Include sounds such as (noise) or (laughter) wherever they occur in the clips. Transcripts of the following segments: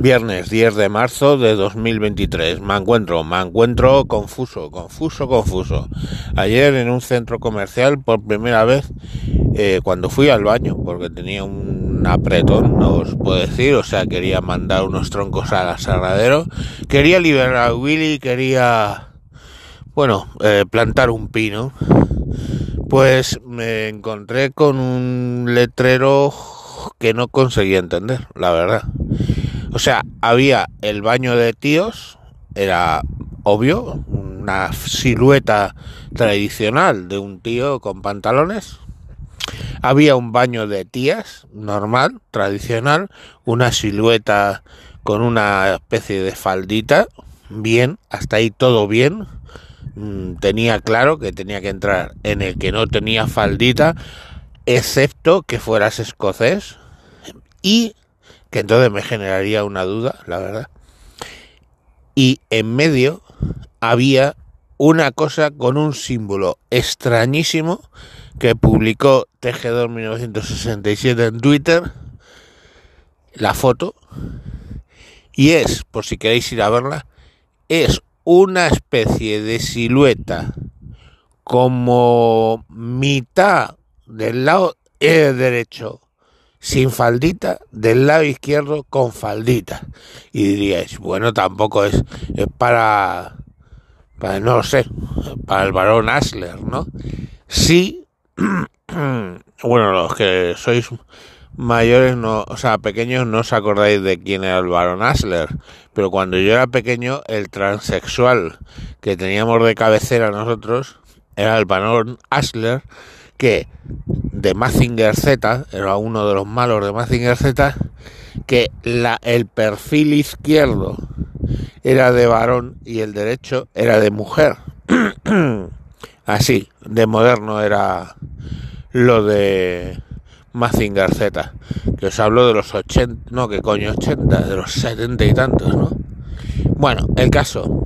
Viernes 10 de marzo de 2023. Me encuentro, me encuentro confuso, confuso, confuso. Ayer en un centro comercial por primera vez eh, cuando fui al baño, porque tenía un apretón, no os puedo decir, o sea, quería mandar unos troncos al aserradero, quería liberar a Willy, quería, bueno, eh, plantar un pino. Pues me encontré con un letrero que no conseguía entender, la verdad. O sea, había el baño de tíos, era obvio, una silueta tradicional de un tío con pantalones. Había un baño de tías, normal, tradicional, una silueta con una especie de faldita, bien, hasta ahí todo bien. Mm, tenía claro que tenía que entrar en el que no tenía faldita, excepto que fueras escocés y que entonces me generaría una duda, la verdad. Y en medio había una cosa con un símbolo extrañísimo que publicó Tejedor 1967 en Twitter, la foto, y es, por si queréis ir a verla, es una especie de silueta como mitad del lado eh, derecho sin faldita, del lado izquierdo con faldita. Y diríais, bueno, tampoco es, es para, para, no sé, para el varón Asler, ¿no? Sí, (clears throat) bueno, los que sois mayores, no, o sea, pequeños, no os acordáis de quién era el varón Asler, pero cuando yo era pequeño, el transexual que teníamos de cabecera nosotros era el varón Asler, que de Mazinger Z, era uno de los malos de Mazinger Z, que el perfil izquierdo era de varón y el derecho era de mujer. (clears throat) Así, de moderno era lo de Mazinger Z, que os hablo de los 80, no, que coño 80, de los 70 y tantos, ¿no? Bueno, el caso,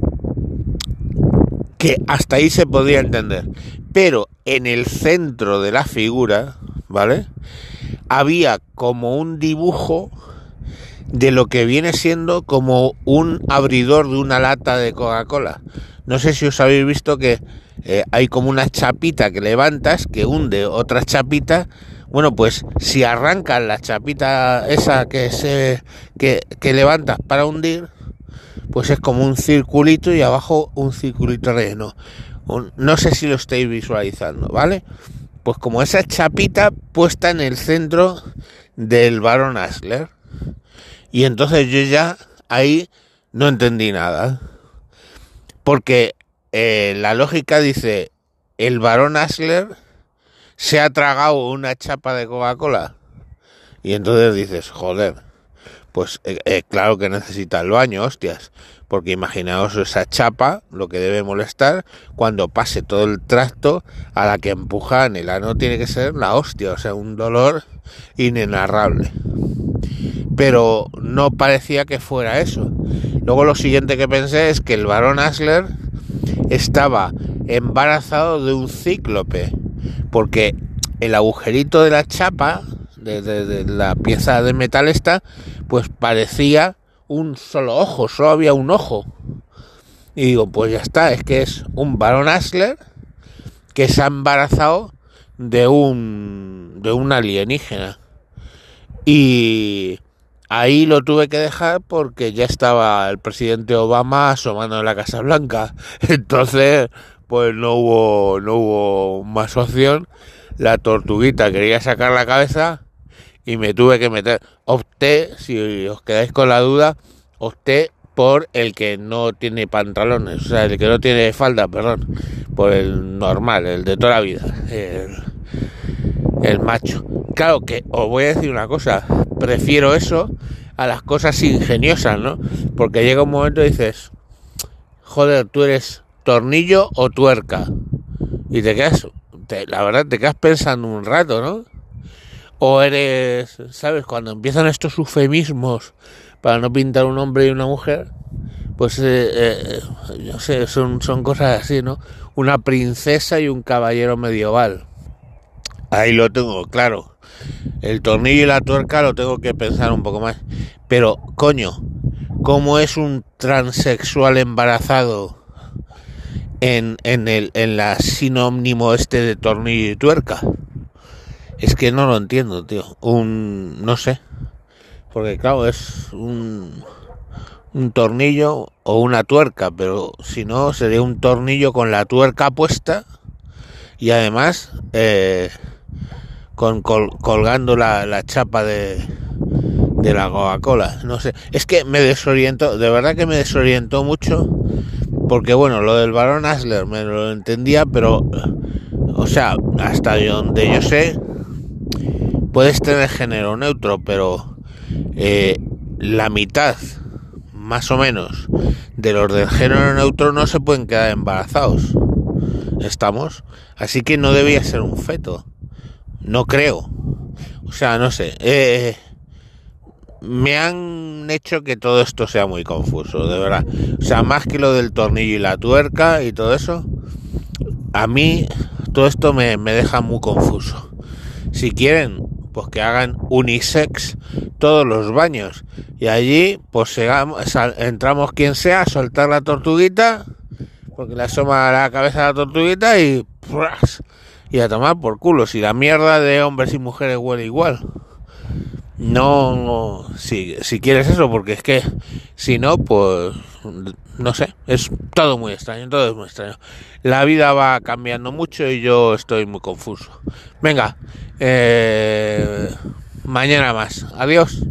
que hasta ahí se podía entender, pero en el centro de la figura, ¿vale? Había como un dibujo de lo que viene siendo como un abridor de una lata de Coca-Cola. No sé si os habéis visto que eh, hay como una chapita que levantas que hunde otra chapita. Bueno, pues si arrancas la chapita esa que se que, que levantas para hundir, pues es como un circulito y abajo un circulito relleno. No sé si lo estáis visualizando, ¿vale? Pues como esa chapita puesta en el centro del varón Asler. Y entonces yo ya ahí no entendí nada. Porque eh, la lógica dice, el varón Asler se ha tragado una chapa de Coca-Cola. Y entonces dices, joder, pues eh, eh, claro que necesita el baño, hostias porque imaginaos esa chapa, lo que debe molestar cuando pase todo el tracto a la que empujan el ano tiene que ser la hostia, o sea, un dolor inenarrable. Pero no parecía que fuera eso. Luego lo siguiente que pensé es que el varón Asler estaba embarazado de un cíclope, porque el agujerito de la chapa, de, de la pieza de metal esta, pues parecía un solo ojo, solo había un ojo. Y digo, pues ya está, es que es un varón Asler que se ha embarazado de un de un alienígena. Y ahí lo tuve que dejar porque ya estaba el presidente Obama asomando en la Casa Blanca. (laughs) Entonces, pues no hubo no hubo más opción. La tortuguita quería sacar la cabeza y me tuve que meter. Opté, si os quedáis con la duda, opté por el que no tiene pantalones, o sea, el que no tiene falda, perdón, por el normal, el de toda la vida, el, el macho. Claro que os voy a decir una cosa, prefiero eso a las cosas ingeniosas, ¿no? Porque llega un momento y dices, joder, tú eres tornillo o tuerca. Y te quedas, te, la verdad, te quedas pensando un rato, ¿no? O eres, ¿sabes? Cuando empiezan estos eufemismos para no pintar un hombre y una mujer, pues, eh, eh, sé, son, son cosas así, ¿no? Una princesa y un caballero medieval. Ahí lo tengo, claro. El tornillo y la tuerca lo tengo que pensar un poco más. Pero, coño, cómo es un transexual embarazado en, en, el, en la sinónimo este de tornillo y tuerca. Es que no lo entiendo, tío. Un, no sé. Porque claro, es un, un tornillo o una tuerca, pero si no sería un tornillo con la tuerca puesta y además eh, con colgando la, la chapa de, de la Coca-Cola. No sé, es que me desorientó, de verdad que me desorientó mucho porque bueno, lo del varón Asler me lo entendía, pero, o sea, hasta donde yo sé, puedes tener género neutro, pero eh, la mitad, más o menos, de los del género neutro no se pueden quedar embarazados. Estamos. Así que no debía ser un feto. No creo. O sea, no sé. Eh, me han hecho que todo esto sea muy confuso, de verdad. O sea, más que lo del tornillo y la tuerca y todo eso, a mí todo esto me, deja muy confuso. Si quieren, pues que hagan unisex todos los baños. Y allí, pues entramos quien sea a soltar la tortuguita, porque le asoma la cabeza a la tortuguita y, y a tomar por culo. Si la mierda de hombres y mujeres huele igual no si, si quieres eso porque es que si no pues no sé es todo muy extraño todo es muy extraño. La vida va cambiando mucho y yo estoy muy confuso. Venga eh, mañana más. Adiós